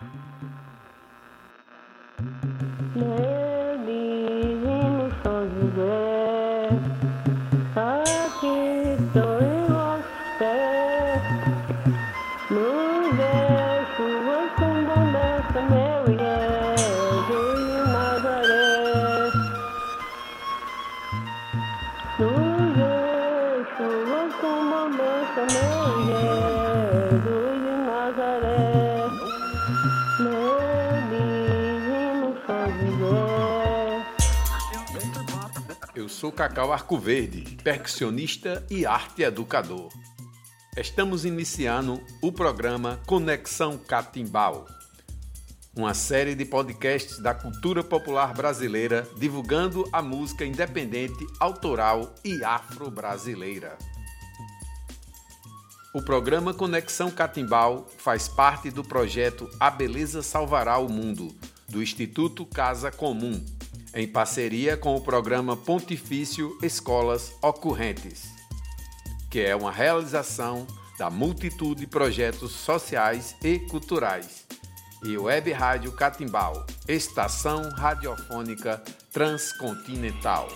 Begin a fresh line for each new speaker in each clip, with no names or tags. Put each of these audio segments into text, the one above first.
thank you Cacau Arcoverde, percussionista e arte educador. Estamos iniciando o programa Conexão Catimbau, uma série de podcasts da cultura popular brasileira divulgando a música independente, autoral e afro-brasileira. O programa Conexão Catimbau faz parte do projeto A Beleza Salvará o Mundo, do Instituto Casa Comum, em parceria com o programa Pontifício Escolas Ocorrentes, que é uma realização da multitude de projetos sociais e culturais, e Web Rádio Catimbau, estação radiofônica transcontinental.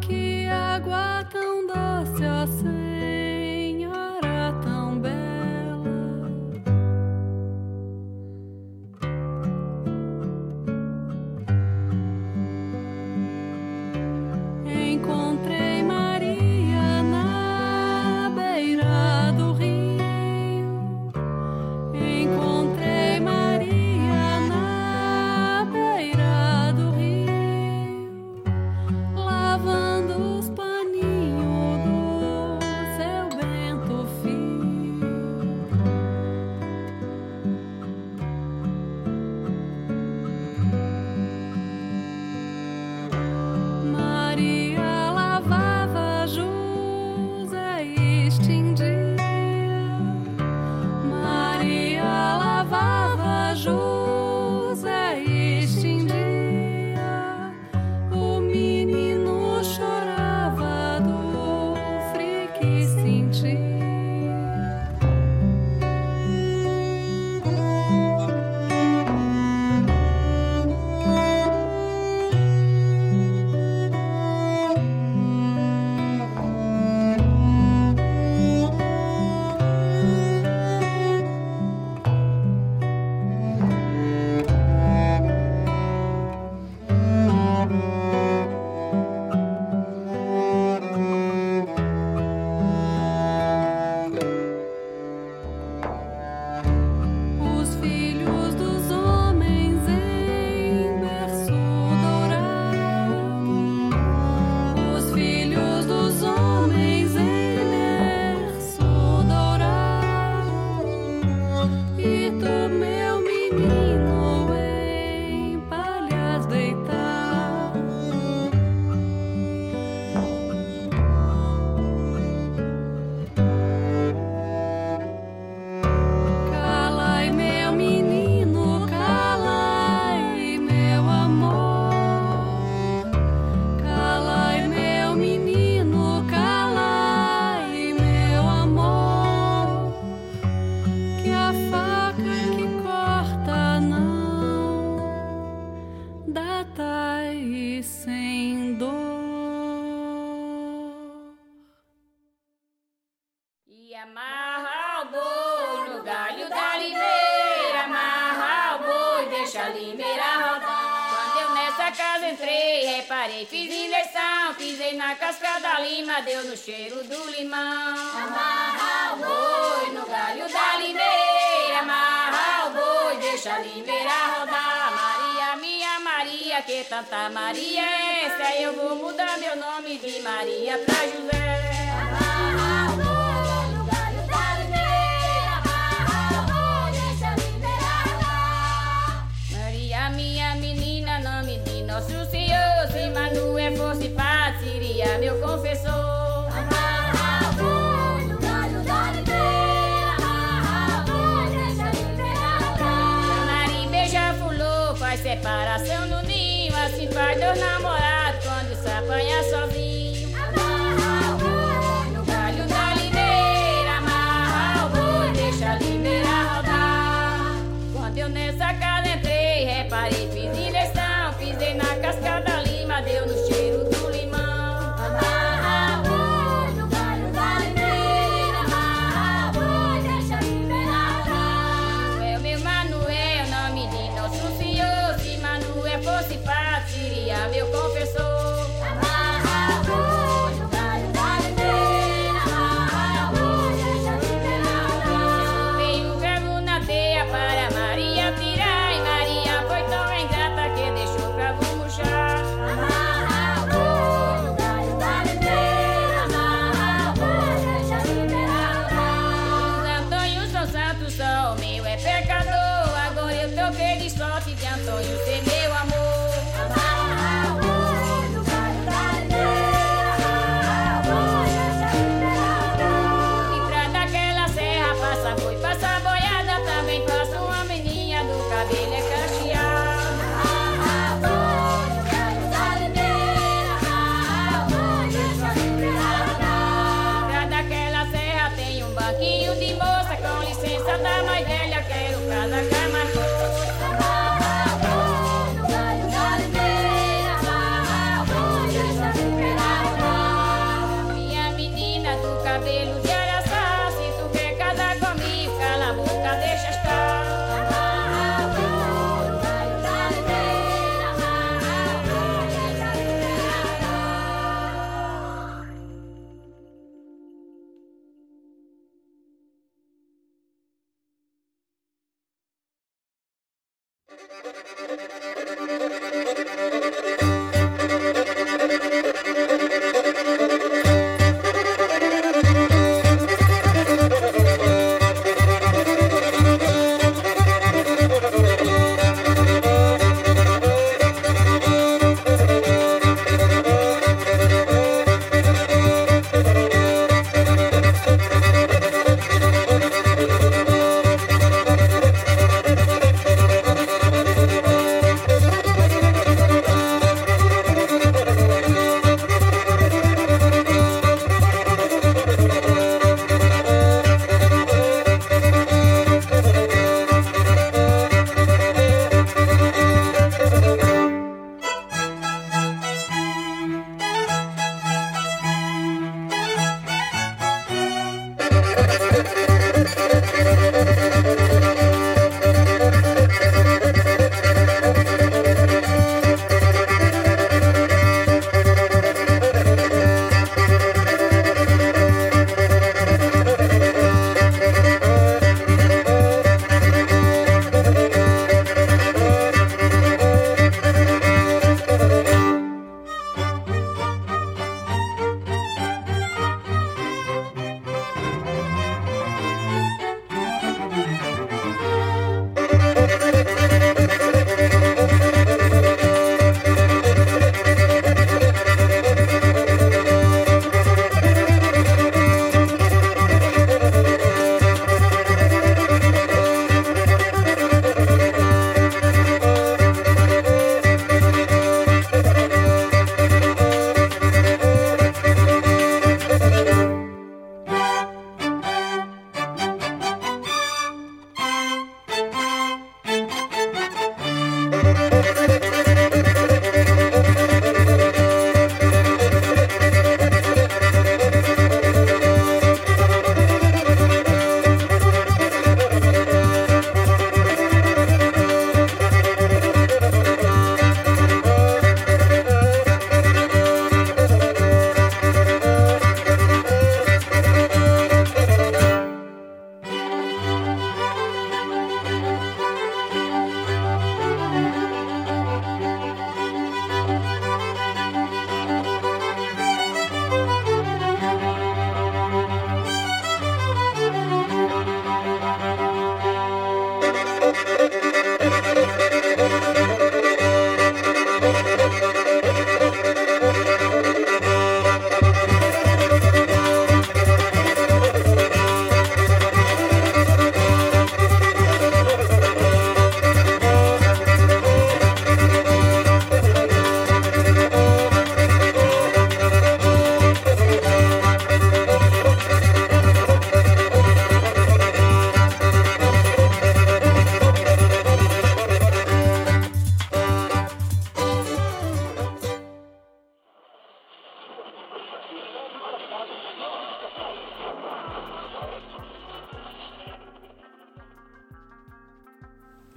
que água tão
doce assim.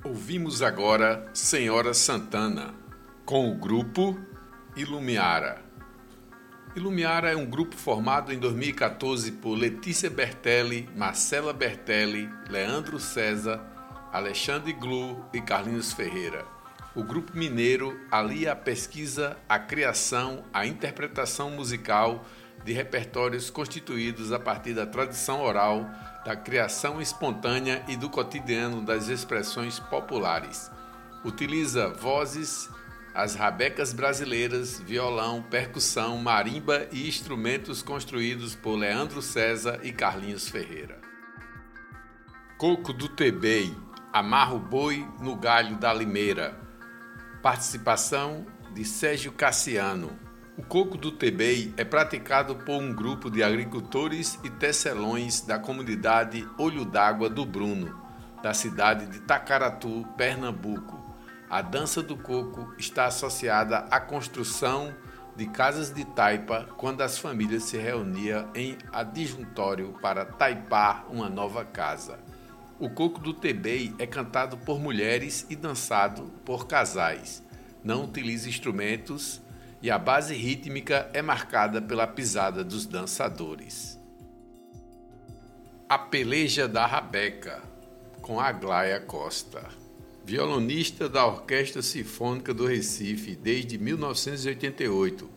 Ouvimos agora Senhora Santana, com o grupo Ilumiara. Ilumiara é um grupo formado em 2014 por Letícia Bertelli, Marcela Bertelli, Leandro César, Alexandre Glu e Carlinhos Ferreira. O grupo mineiro alia a pesquisa, a criação, a interpretação musical de repertórios constituídos a partir da tradição oral, da criação espontânea e do cotidiano das expressões populares. Utiliza vozes, as rabecas brasileiras, violão, percussão, marimba e instrumentos construídos por Leandro César e Carlinhos Ferreira. Coco do Tebei, amarra o boi no galho da limeira. Participação de Sérgio Cassiano. O coco do Tebei é praticado por um grupo de agricultores e tecelões da comunidade Olho d'Água do Bruno, da cidade de Tacaratu, Pernambuco. A dança do coco está associada à construção de casas de taipa quando as famílias se reuniam em adjuntório para taipar uma nova casa. O coco do Tebei é cantado por mulheres e dançado por casais. Não utiliza instrumentos e a base rítmica é marcada pela pisada dos dançadores. A Peleja da Rabeca, com Aglaia Costa. Violonista da Orquestra Sinfônica do Recife desde 1988,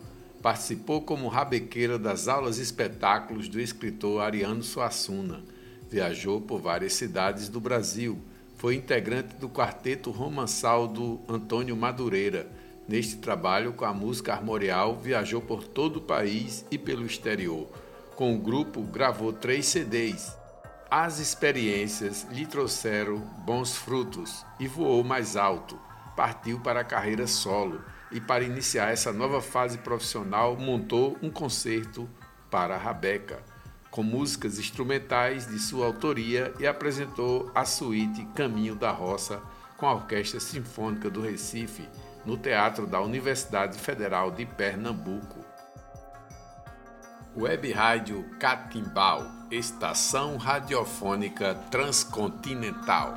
participou como rabequeira das aulas espetáculos do escritor Ariano Suassuna. Viajou por várias cidades do Brasil. Foi integrante do quarteto romançal do Antônio Madureira Neste trabalho, com a música armorial, viajou por todo o país e pelo exterior. Com o grupo, gravou três CDs. As experiências lhe trouxeram bons frutos e voou mais alto. Partiu para a carreira solo e, para iniciar essa nova fase profissional, montou um concerto para a Rabeca, com músicas instrumentais de sua autoria e apresentou a suíte Caminho da Roça com a Orquestra Sinfônica do Recife no Teatro da Universidade Federal de Pernambuco. Web Rádio Catimbau, estação radiofônica transcontinental.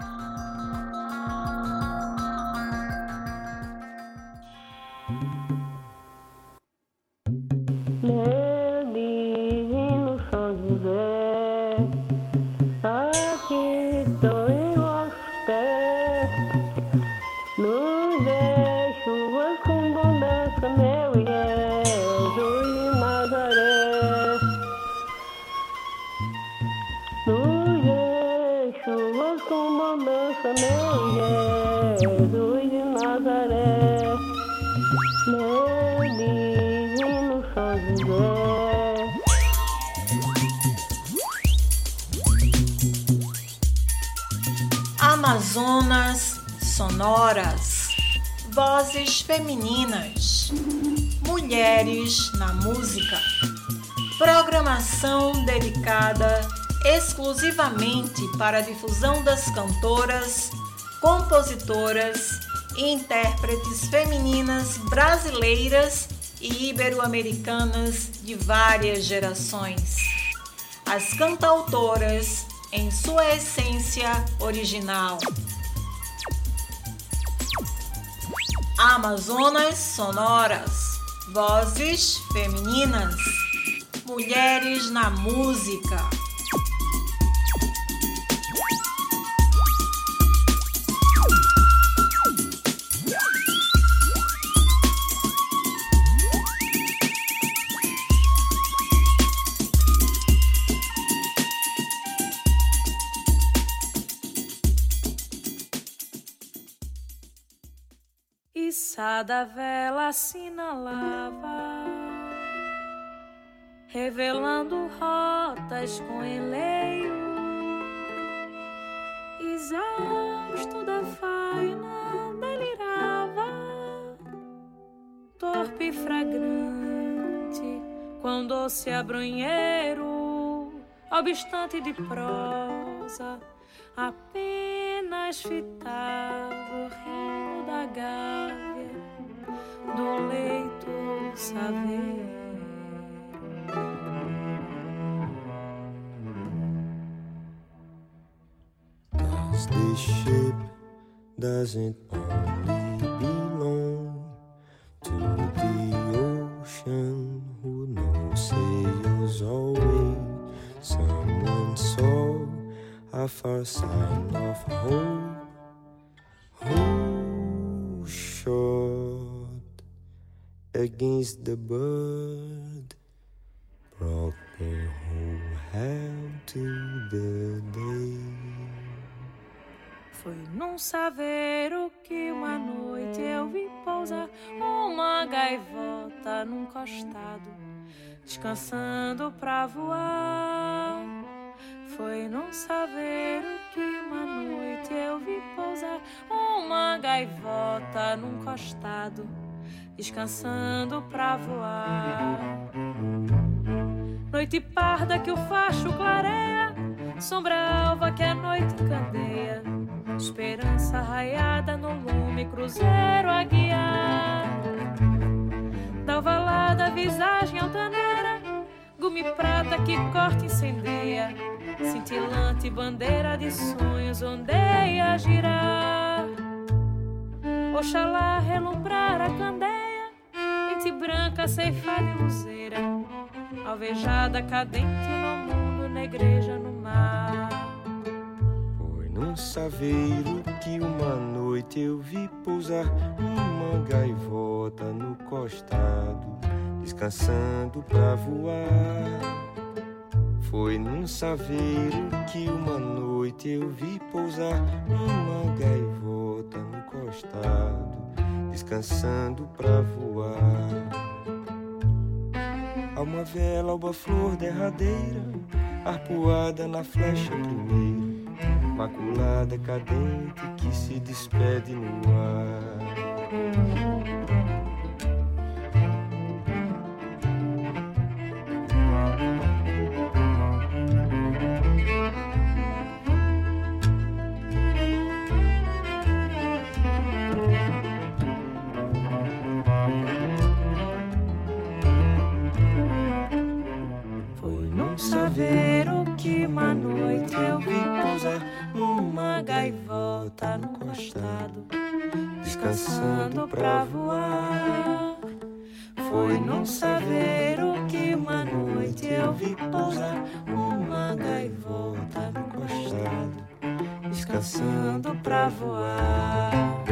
Para a difusão das cantoras, compositoras e intérpretes femininas brasileiras e ibero-americanas de várias gerações. As cantautoras em sua essência original. Amazonas sonoras, vozes femininas, mulheres na música.
Cada vela assinalava, revelando rotas com enleio. Exausto da faina, delirava, torpe e fragrante, com doce abrunheiro, obstante de prosa, apenas fitava o rio da gávea do leito saber.
This ship doesn't only belong to the ocean who knows sails always. Someone saw a far sign of hope. Against the bird? Broken who held to the day.
Foi num saveiro que uma noite eu vi pousar uma gaivota num costado, descansando pra voar. Foi num saveiro que uma noite eu vi pousar uma gaivota num costado, descansando pra voar. Noite parda que o facho clareia, sombra alva que a noite candeia Esperança raiada no lume, cruzeiro a guiar. Da ovalada visagem altaneira, gume prata que corta e incendeia. Cintilante bandeira de sonhos ondeia girar. Oxalá relumbrar a candeia, ente branca ceifada e luzeira. Alvejada cadente no mundo, na igreja no mar
num saveiro que uma noite eu vi pousar uma gaivota no costado, descansando pra voar. Foi num saveiro que uma noite eu vi pousar uma gaivota no costado, descansando pra voar. Há uma vela, uma flor derradeira, arpoada na flecha primeira maculada cadente que se despede no ar.
Descansando pra voar. Foi num saveiro que uma noite eu vi pousar uma gaivota no costado, descansando pra voar.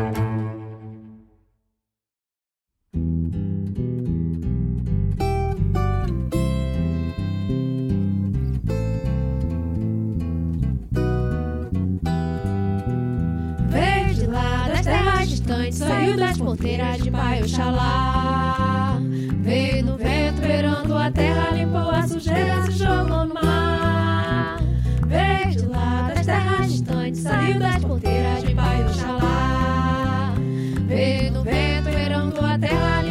Saiu das ponteiras de Pai Oxalá. Veio no vento, beirando a terra, limpou a sujeira, se jogou no mar. Veio de lá das terras distantes, saiu das ponteiras de Pai Oxalá. Veio no vento, beirando a terra, limpou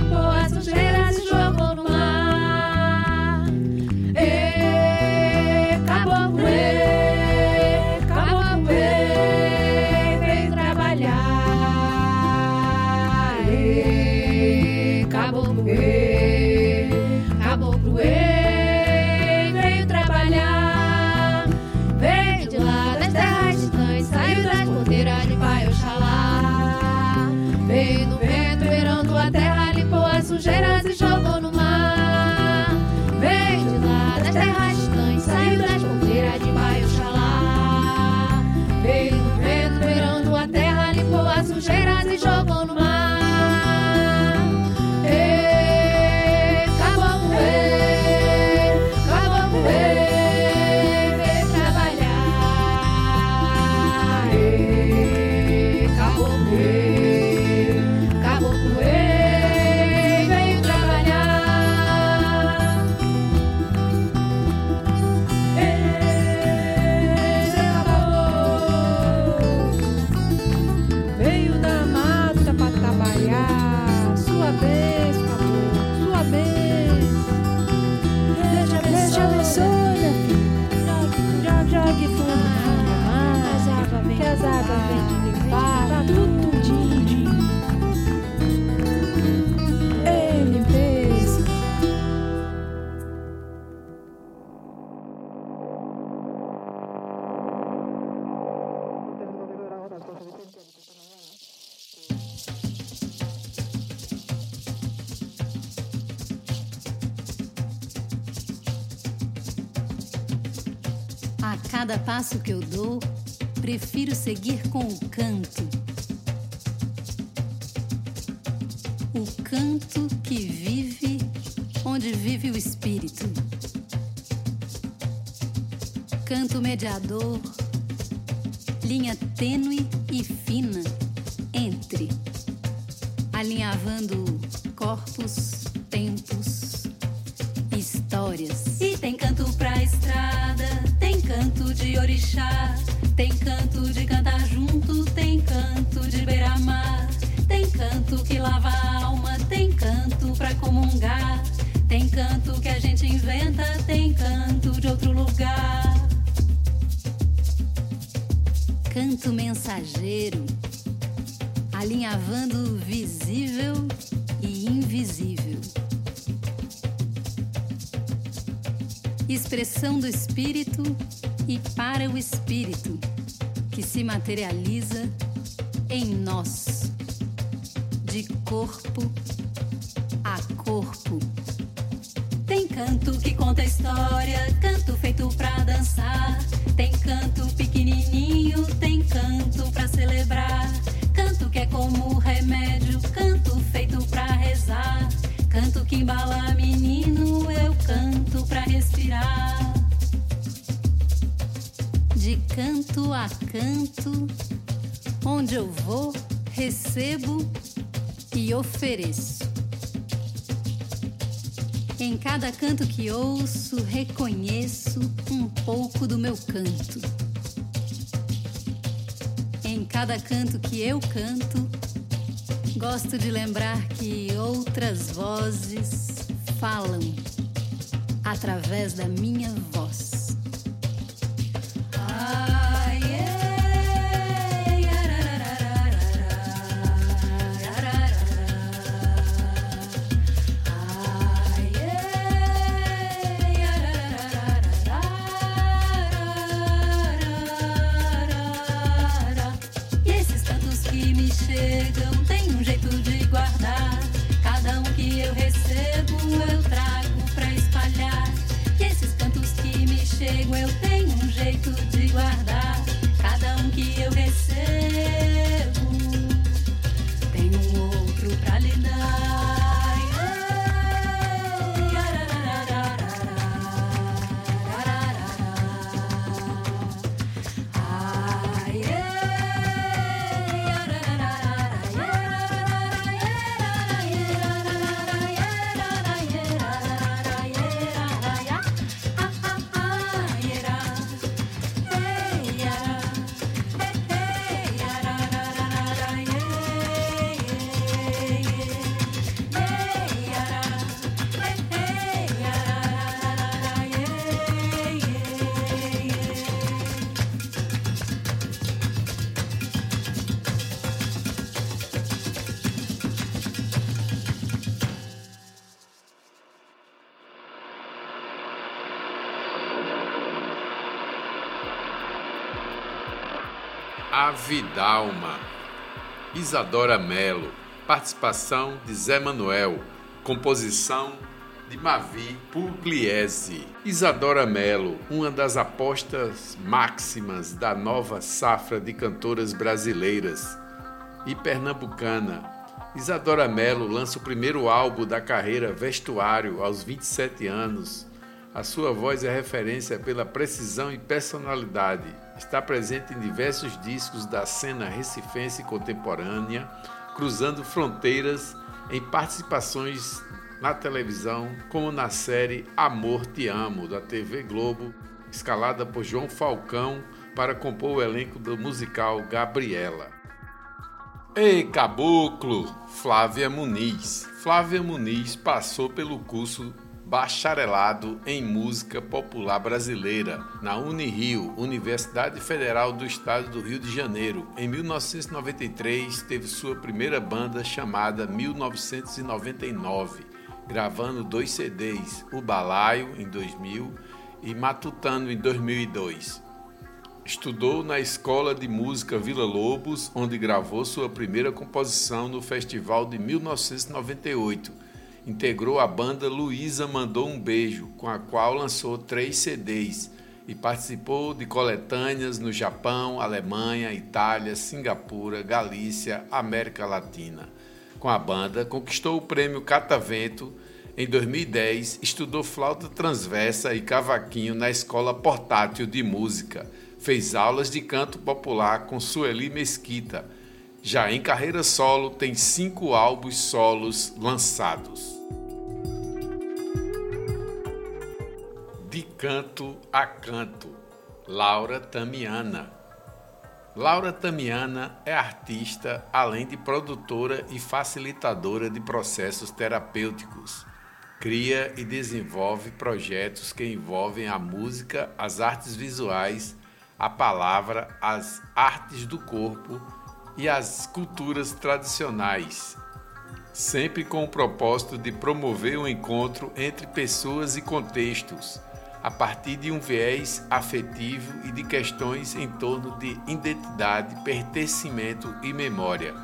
sujeiras e jogou no mar. Veio de lá das terras distantes, saiu das ponteiras de Baio Xalá. Veio no vento, beirando a terra, limpou as sujeiras e jogou no mar.
Passo que eu dou, prefiro seguir com o canto. O canto que vive onde vive o espírito. Canto mediador, linha tênue e fina entre, alinhavando corpos, tem canto de cantar junto, tem canto de beira-mar, tem canto que lava a alma, tem canto pra comungar. Tem canto que a gente inventa, tem canto de outro lugar. Canto mensageiro, alinhavando visível e invisível. Expressão do espírito e para o espírito, que se materializa em nós, de corpo a Em cada canto que ouço, reconheço um pouco do meu canto. Em cada canto que eu canto, gosto de lembrar que outras vozes falam através da minha voz.
A Vidalma. Isadora Melo. Participação de Zé Manuel. Composição de Mavi Pugliese. Isadora Melo, uma das apostas máximas da nova safra de cantoras brasileiras e pernambucana. Isadora Melo lança o primeiro álbum da carreira Vestuário aos 27 anos. A sua voz é referência pela precisão e personalidade. Está presente em diversos discos da cena recifense contemporânea, cruzando fronteiras em participações na televisão, como na série Amor Te Amo, da TV Globo, escalada por João Falcão para compor o elenco do musical Gabriela. Ei, caboclo! Flávia Muniz. Flávia Muniz passou pelo curso bacharelado em música popular brasileira na Unirio, Universidade Federal do Estado do Rio de Janeiro. Em 1993, teve sua primeira banda chamada 1999, gravando dois CDs, O Balaio em 2000 e Matutano em 2002. Estudou na Escola de Música Vila Lobos, onde gravou sua primeira composição no festival de 1998 integrou a banda Luísa Mandou um Beijo, com a qual lançou três CDs e participou de coletâneas no Japão, Alemanha, Itália, Singapura, Galícia, América Latina. Com a banda, conquistou o prêmio Catavento. Em 2010, estudou flauta transversa e cavaquinho na Escola Portátil de Música. Fez aulas de canto popular com Sueli Mesquita. Já em carreira solo, tem cinco álbuns solos lançados. De canto a canto, Laura Tamiana. Laura Tamiana é artista, além de produtora e facilitadora de processos terapêuticos. Cria e desenvolve projetos que envolvem a música, as artes visuais, a palavra, as artes do corpo e as culturas tradicionais, sempre com o propósito de promover o um encontro entre pessoas e contextos a partir de um viés afetivo e de questões em torno de identidade, pertencimento e memória.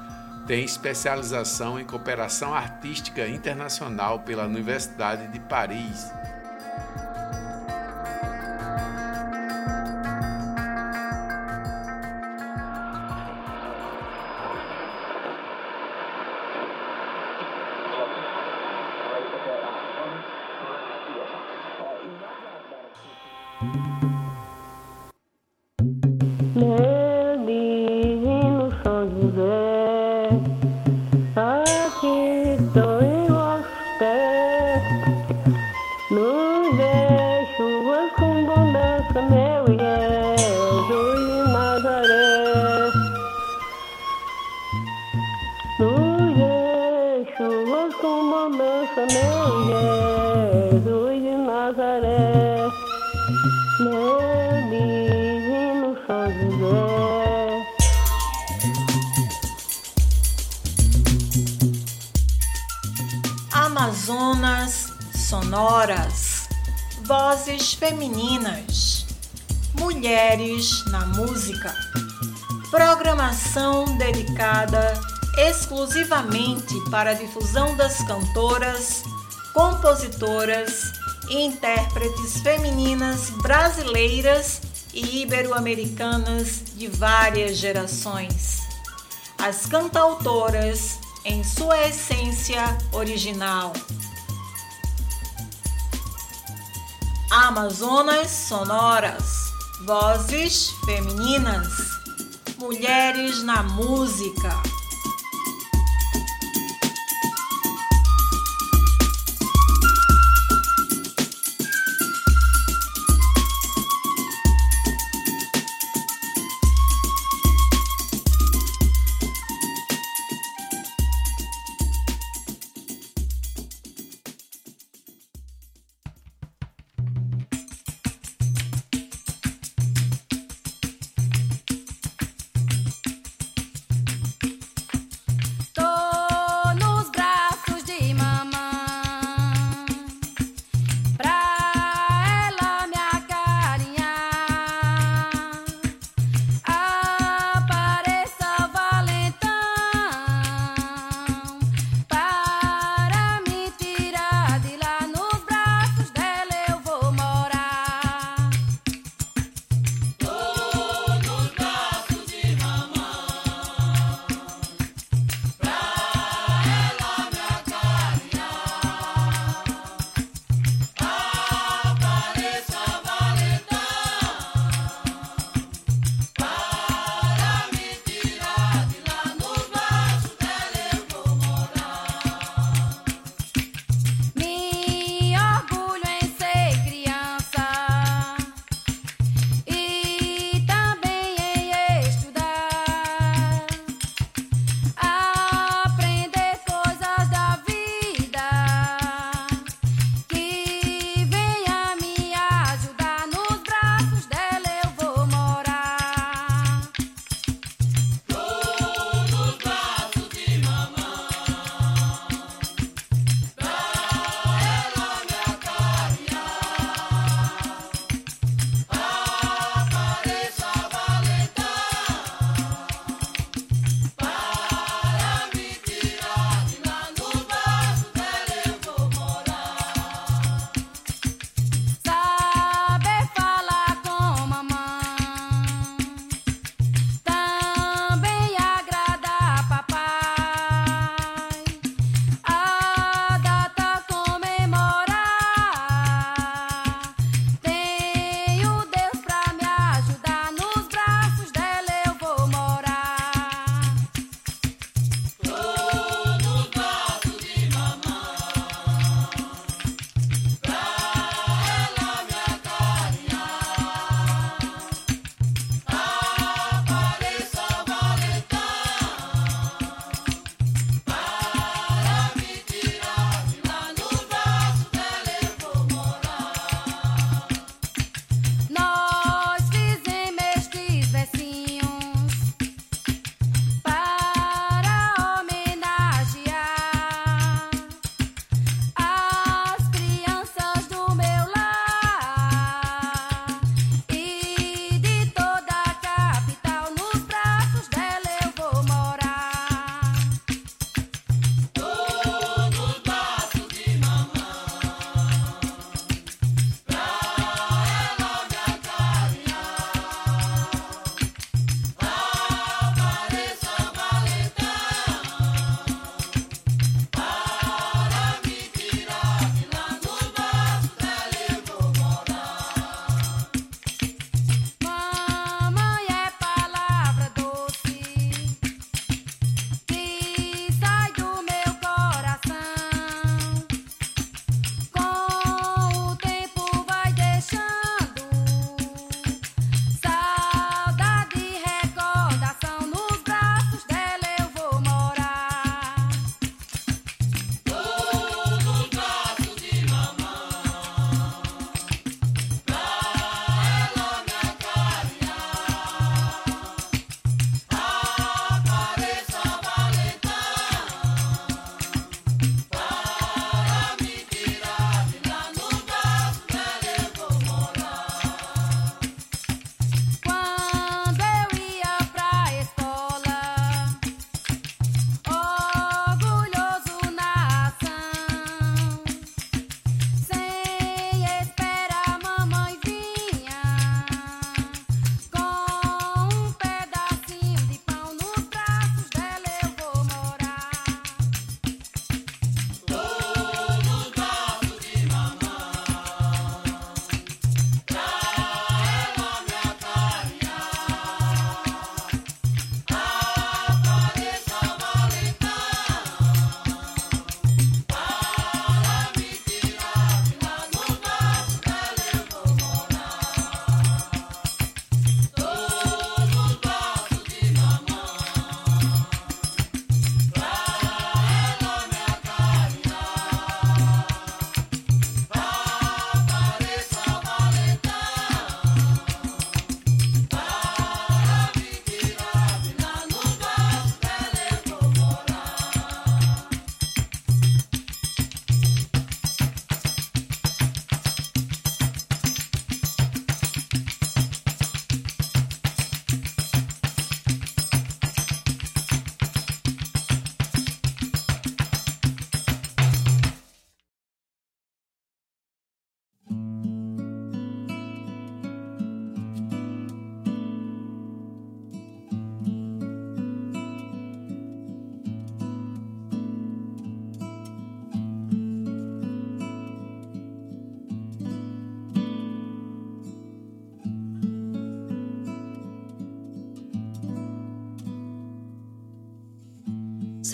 Tem especialização em cooperação artística internacional pela Universidade de Paris.
Para a difusão das cantoras, compositoras e intérpretes femininas brasileiras e ibero-americanas de várias gerações. As cantautoras em sua essência original. Amazonas sonoras, vozes femininas, mulheres na música.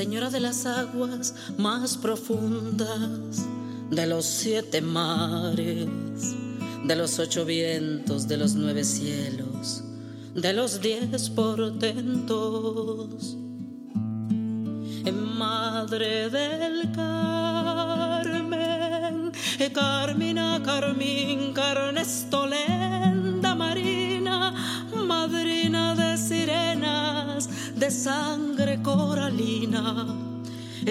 Señora de las aguas más profundas, de los siete mares, de los ocho vientos, de los nueve cielos, de los diez portentos. Madre del Carmen, Carmina, Carmín, Carnestolenda, Marina, madrina de sirenas, de sangre coralina.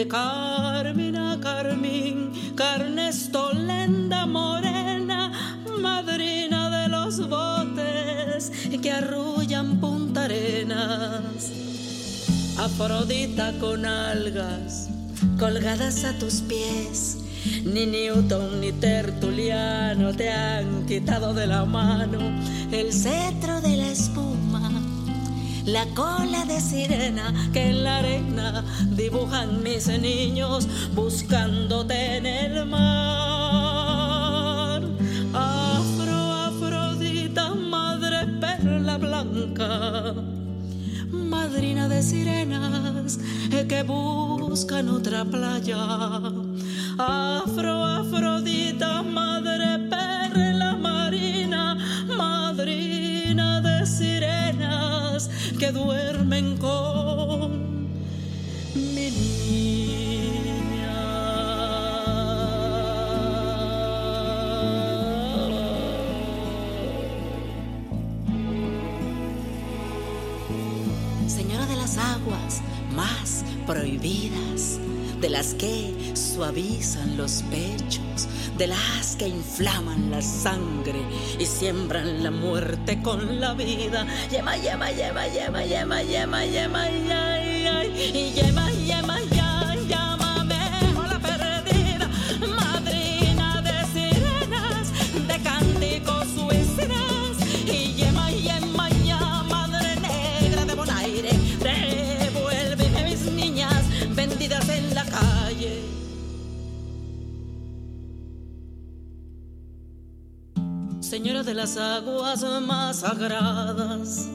Carmina, Carmín, Carnestolenda, morena, madrina de los botes que arrullan Punta Arenas. Afrodita con algas colgadas a tus pies. Ni Newton ni Tertuliano te han quitado de la mano el cetro de la espuma, la cola de sirena que en la arena dibujan mis niños buscándote en el mar. Afro, Afrodita, madre perla blanca madrina de sirenas que buscan otra playa. Afro, Afrodita, madre perla que duermen con mi aguas más prohibidas, de las que suavizan los pechos, de las que inflaman la sangre y siembran la muerte con la vida. Yema, yema, yema, yema, yema, yema, yema, yema, yema, yema, yema, Señora de las aguas más sagradas,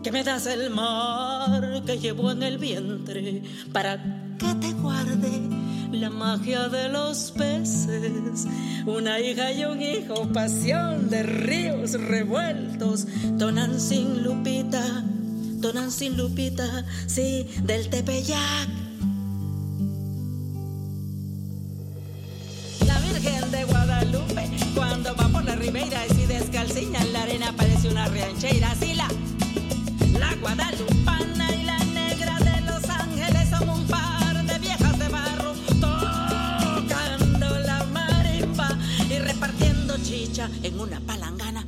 que me das el mar que llevo en el vientre para que te guarde la magia de los peces. Una hija y un hijo, pasión de ríos revueltos, tonan sin lupita, tonan sin lupita, sí, del Tepeyac. En una palangana.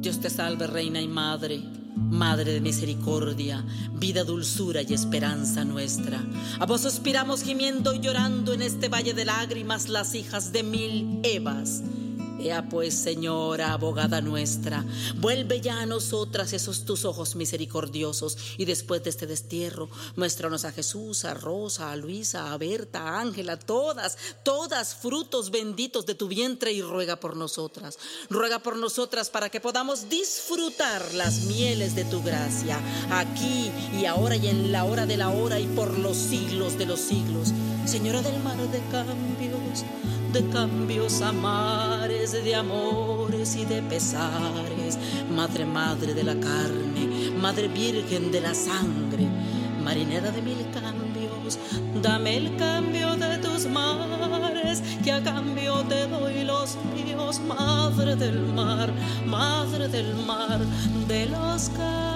Dios te salve, reina y madre, madre de misericordia, vida, dulzura y esperanza nuestra. A vos suspiramos gimiendo y llorando en este valle de lágrimas las hijas de mil Evas. Ea pues, Señora, abogada nuestra, vuelve ya a nosotras esos tus ojos misericordiosos y después de este destierro, muéstranos a Jesús, a Rosa, a Luisa, a Berta, a Ángela, todas, todas frutos benditos de tu vientre y ruega por nosotras. Ruega por nosotras para que podamos disfrutar las mieles de tu gracia, aquí y ahora y en la hora de la hora y por los siglos de los siglos. Señora del mar de cambios, de cambios a mares, de amores y de pesares, Madre, Madre de la carne, Madre Virgen de la sangre, marinera de mil cambios, dame el cambio de tus mares, que a cambio te doy los míos, Madre del mar, Madre del mar, de los cambios.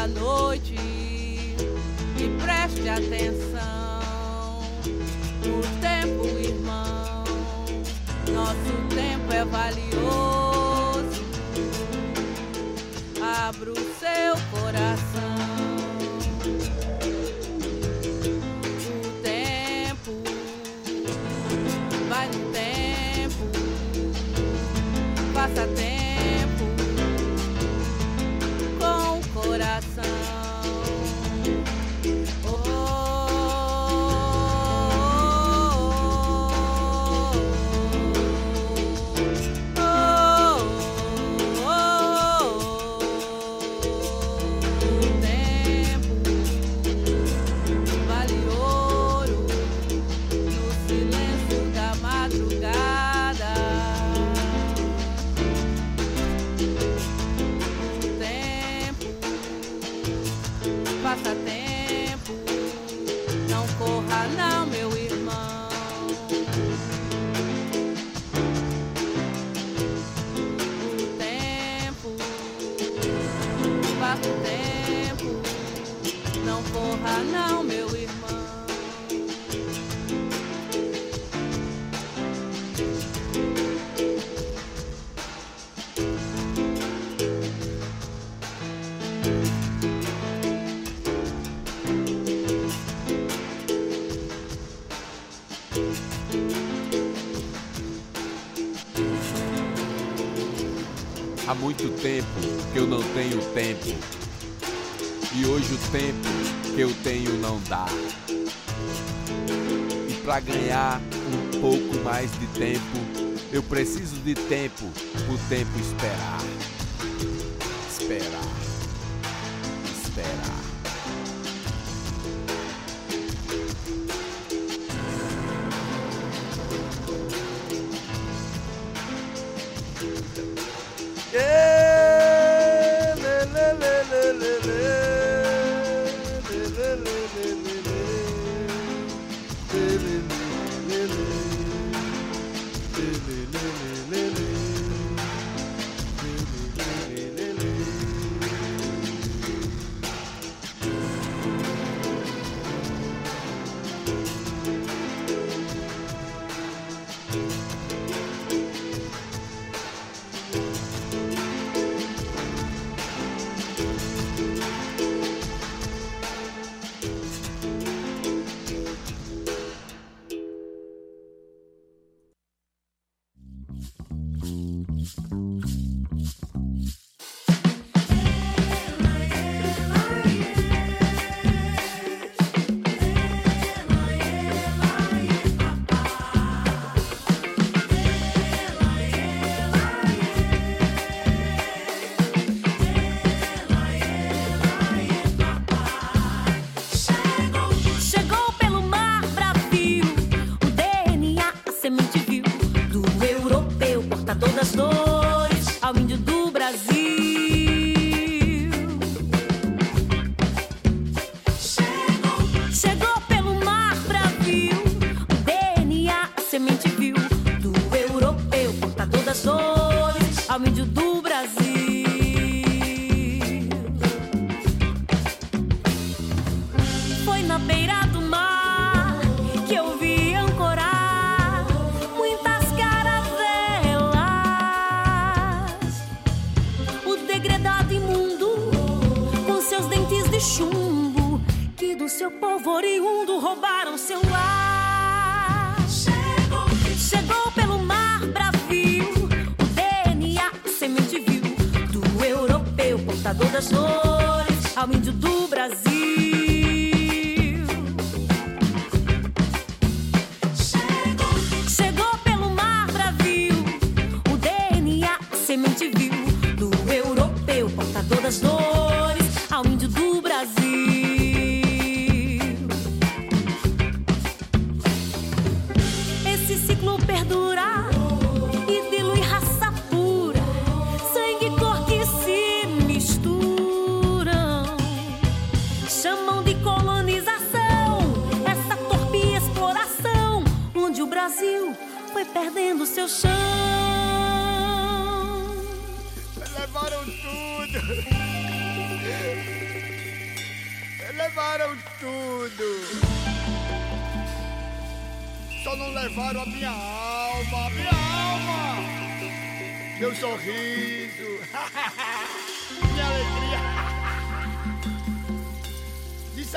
da noite e preste atenção no tempo, irmão. Nosso tempo é valioso. Abra o seu coração. Durante o tempo
que eu não tenho tempo, e hoje o tempo que eu tenho não dá. E para ganhar um pouco mais de tempo, eu preciso de tempo, o tempo esperar.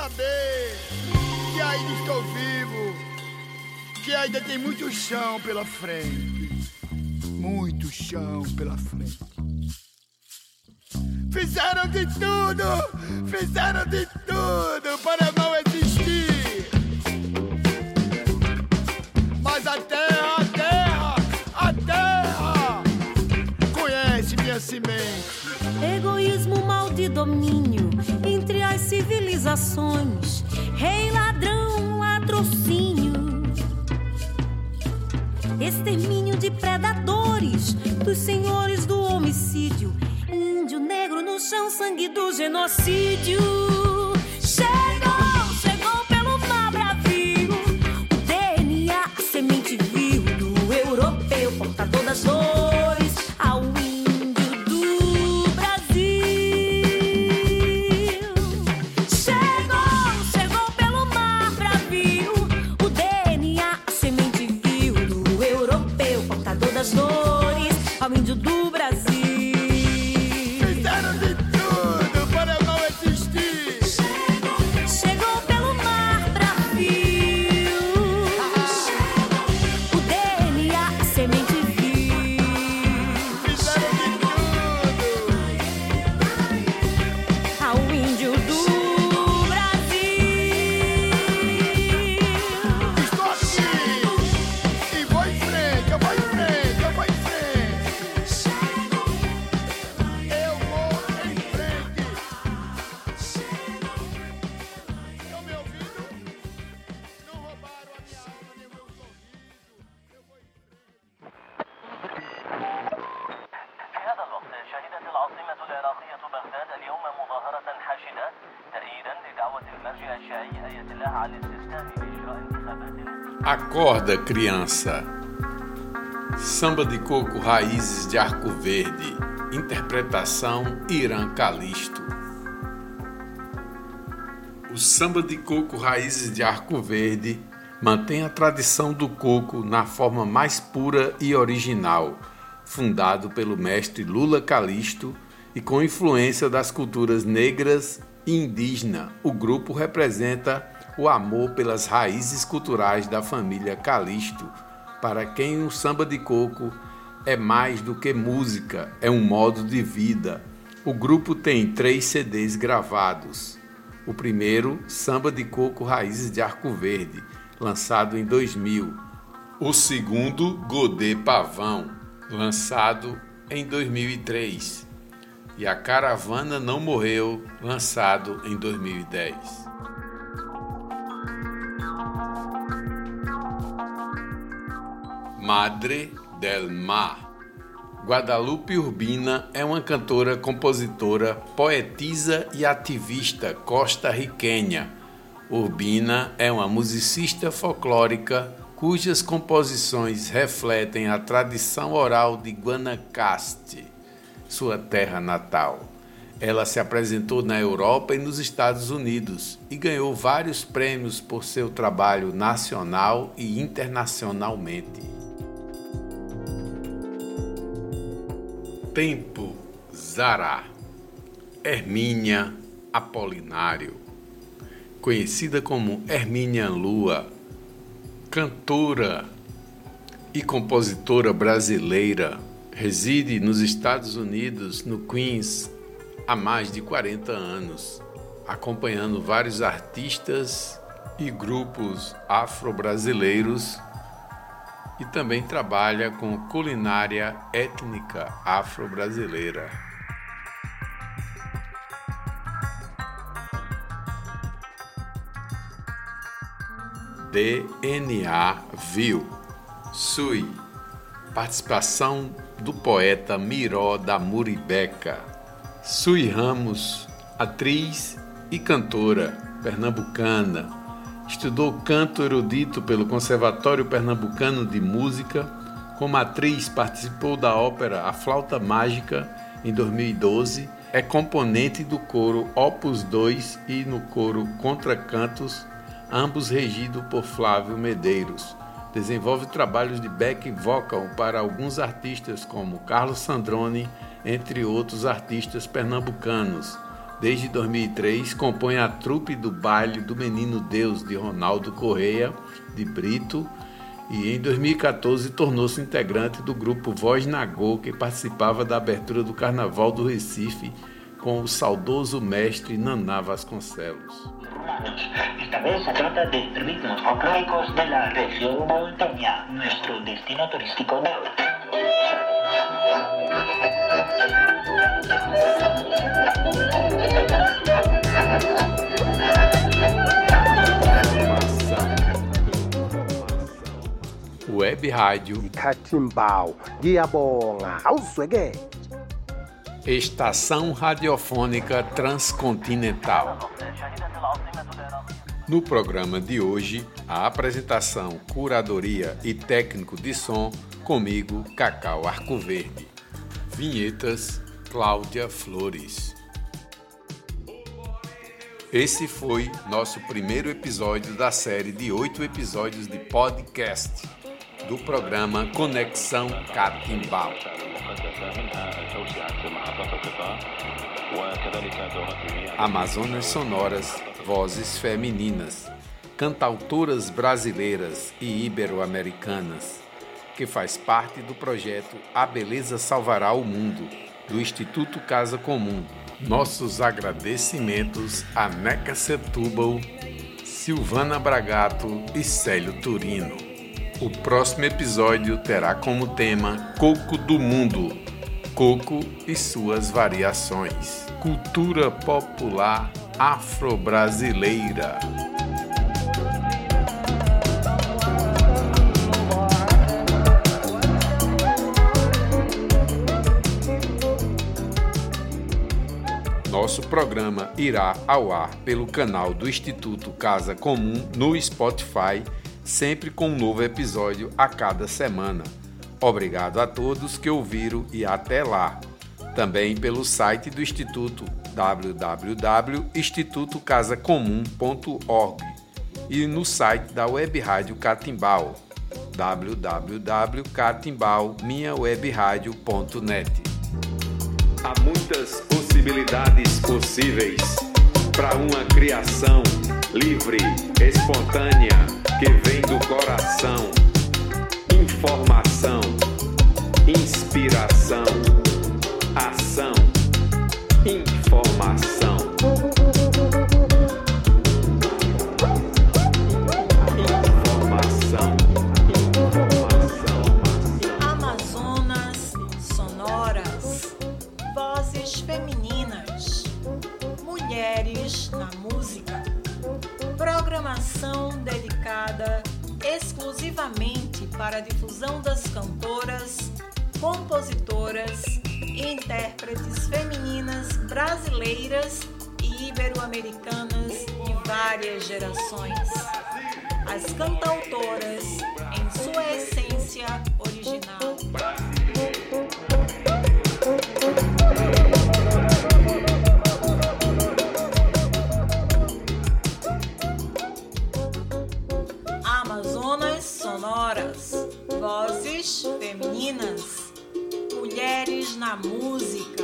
Saber que ainda estou vivo. Que ainda tem muito chão pela frente. Muito chão pela frente. Fizeram de tudo, fizeram de tudo para não existir. Mas a terra, a terra, a terra conhece minha semente.
Egoísmo, mal de domínio civilizações. Rei ladrão, latrocínio. Extermínio de predadores, dos senhores do homicídio. Índio negro no chão, sangue do genocídio.
Acorda, criança. Samba de coco Raízes de Arco Verde. Interpretação Irã Calisto. O samba de coco Raízes de Arco Verde mantém a tradição do coco na forma mais pura e original, fundado pelo mestre Lula Calisto e com influência das culturas negras e indígena. O grupo representa o amor pelas raízes culturais da família Calisto, para quem o samba de coco é mais do que música, é um modo de vida. O grupo tem três CDs gravados. O primeiro, Samba de Coco Raízes de Arco Verde, lançado em 2000. O segundo, Godê Pavão, lançado em 2003. E A Caravana Não Morreu, lançado em 2010. Madre del Mar. Guadalupe Urbina é uma cantora, compositora, poetisa e ativista costa-riquenha. Urbina é uma musicista folclórica cujas composições refletem a tradição oral de Guanacaste, sua terra natal. Ela se apresentou na Europa e nos Estados Unidos e ganhou vários prêmios por seu trabalho nacional e internacionalmente. Tempo Zará Hermínia Apolinário. Conhecida como Hermínia Lua. Cantora e compositora brasileira. Reside nos Estados Unidos, no Queens, há mais de 40 anos, acompanhando vários artistas e grupos afro-brasileiros e também trabalha com culinária étnica afro-brasileira. DNA Viu Sui. Participação do poeta Miró da Muribeca. Sui Ramos, atriz e cantora pernambucana, Estudou canto erudito pelo Conservatório Pernambucano de Música. Como atriz, participou da ópera A Flauta Mágica em 2012. É componente do coro Opus 2 e no coro Contracantos, ambos regidos por Flávio Medeiros. Desenvolve trabalhos de back vocal para alguns artistas como Carlos Sandrone, entre outros artistas pernambucanos. Desde 2003, compõe a trupe do baile do Menino Deus de Ronaldo Correia de Brito e em 2014 tornou-se integrante do grupo Voz Nagô, que participava da abertura do Carnaval do Recife com o saudoso mestre Naná Vasconcelos.
Esta vez se trata de ritmos folclóricos de la región montaña, nuestro destino turístico de hoy.
Web Rádio
Catimbau, Guiabonga, Auswege.
Estação Radiofônica Transcontinental. No programa de hoje, a apresentação, curadoria e técnico de som comigo, Cacau Arcoverde. Vinhetas, Cláudia Flores. Esse foi nosso primeiro episódio da série de oito episódios de podcast do programa Conexão Catimbau. Amazonas Sonoras, Vozes Femininas, cantautoras brasileiras e ibero-americanas, que faz parte do projeto A Beleza Salvará o Mundo, do Instituto Casa Comum. Nossos agradecimentos a Neca Setúbal, Silvana Bragato e Célio Turino. O próximo episódio terá como tema Coco do Mundo, Coco e suas variações. Cultura popular afro-brasileira. Nosso programa irá ao ar pelo canal do Instituto Casa Comum no Spotify, sempre com um novo episódio a cada semana. Obrigado a todos que ouviram e até lá. Também pelo site do Instituto www.institutocasacomum.org e no site da Web Rádio Catimbau www.catimbauminhawebradio.net. Há muitas possibilidades possíveis para uma criação livre, espontânea, que vem do coração. Informação, inspiração, ação, informação.
Para a difusão das cantoras, compositoras e intérpretes femininas brasileiras e ibero-americanas de várias gerações. As cantautoras em sua essência original. Vozes femininas, mulheres na música.